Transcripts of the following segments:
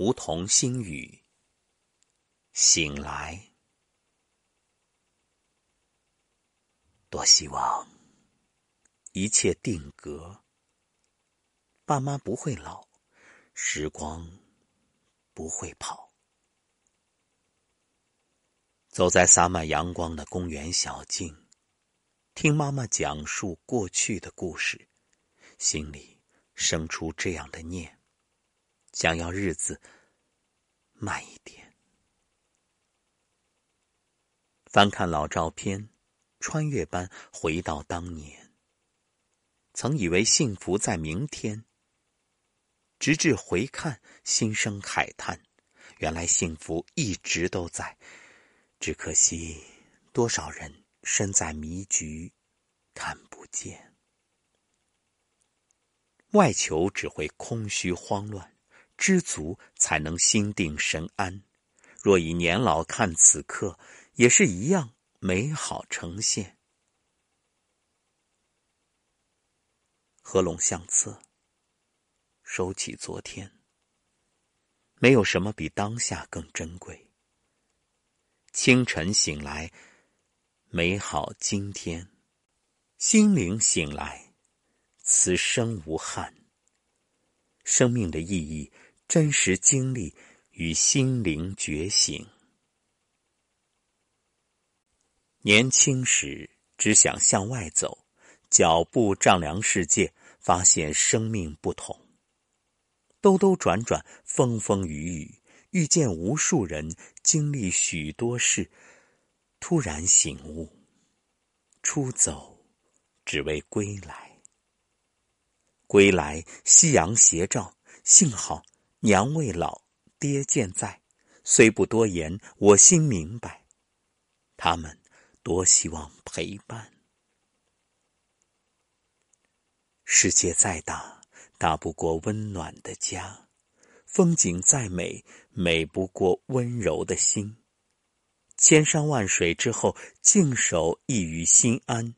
梧桐新雨，醒来。多希望一切定格，爸妈不会老，时光不会跑。走在洒满阳光的公园小径，听妈妈讲述过去的故事，心里生出这样的念。想要日子慢一点。翻看老照片，穿越般回到当年。曾以为幸福在明天，直至回看，心生慨叹：原来幸福一直都在，只可惜多少人身在迷局，看不见。外求只会空虚慌乱。知足才能心定神安，若以年老看此刻，也是一样美好呈现。合拢相册，收起昨天。没有什么比当下更珍贵。清晨醒来，美好今天；心灵醒来，此生无憾。生命的意义。真实经历与心灵觉醒。年轻时只想向外走，脚步丈量世界，发现生命不同。兜兜转转，风风雨雨，遇见无数人，经历许多事，突然醒悟：出走，只为归来。归来，夕阳斜照，幸好。娘未老，爹健在，虽不多言，我心明白。他们多希望陪伴。世界再大，大不过温暖的家；风景再美，美不过温柔的心。千山万水之后，静守一隅心安。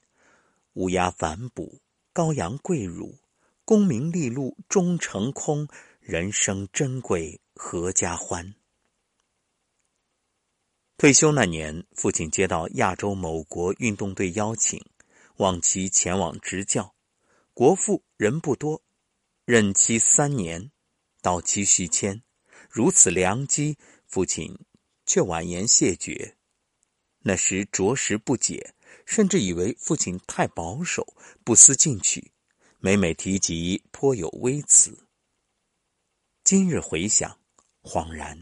乌鸦反哺，羔羊跪乳，功名利禄终成空。人生珍贵，阖家欢。退休那年，父亲接到亚洲某国运动队邀请，望其前往执教。国父人不多，任期三年，到期续签。如此良机，父亲却婉言谢绝。那时着实不解，甚至以为父亲太保守，不思进取。每每提及，颇有微词。今日回想，恍然。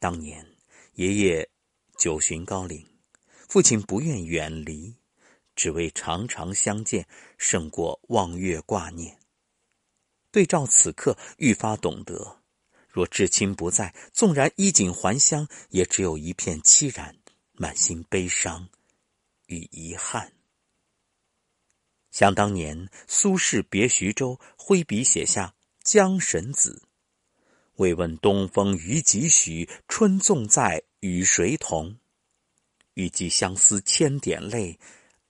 当年爷爷九旬高龄，父亲不愿远离，只为常常相见，胜过望月挂念。对照此刻，愈发懂得：若至亲不在，纵然衣锦还乡，也只有一片凄然，满心悲伤与遗憾。想当年，苏轼别徐州，挥笔写下。江神子，未问东风与几许？春纵在，与谁同？欲寄相思千点泪，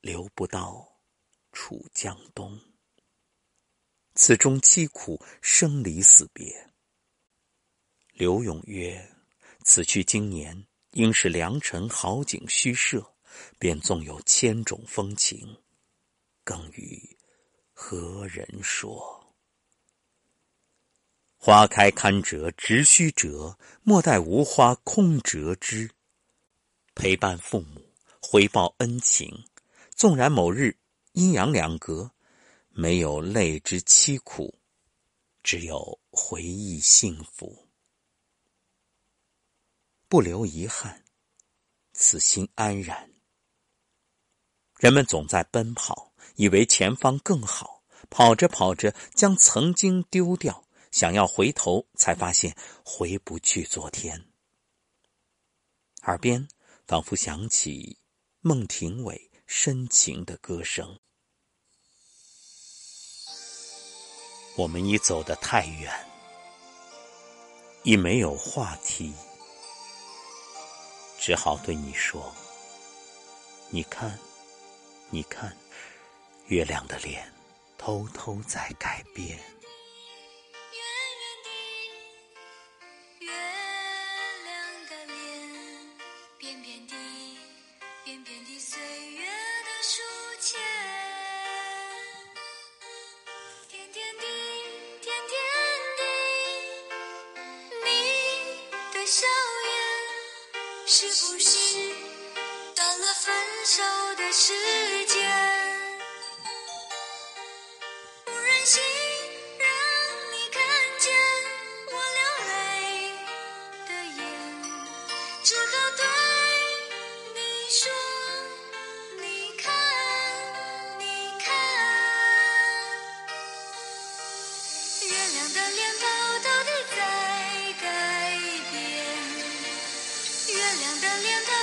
流不到楚江东。此中凄苦，生离死别。刘永曰：“此去经年，应是良辰好景虚设，便纵有千种风情，更与何人说？”花开堪折直须折，莫待无花空折枝。陪伴父母，回报恩情，纵然某日阴阳两隔，没有泪之凄苦，只有回忆幸福。不留遗憾，此心安然。人们总在奔跑，以为前方更好，跑着跑着，将曾经丢掉。想要回头，才发现回不去昨天。耳边仿佛响起孟庭苇深情的歌声。我们已走得太远，已没有话题，只好对你说：“你看，你看，月亮的脸偷偷在改变。”是不是到了分手的时间？不忍心让你看见我流泪的眼，只好对你说：你看，你看，月亮的脸庞亮的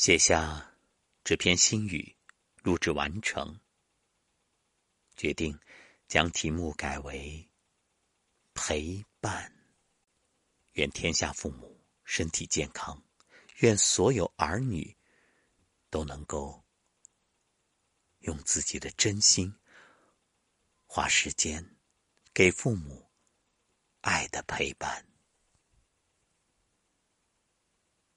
写下这篇心语，录制完成，决定将题目改为“陪伴”。愿天下父母身体健康，愿所有儿女都能够用自己的真心，花时间给父母爱的陪伴。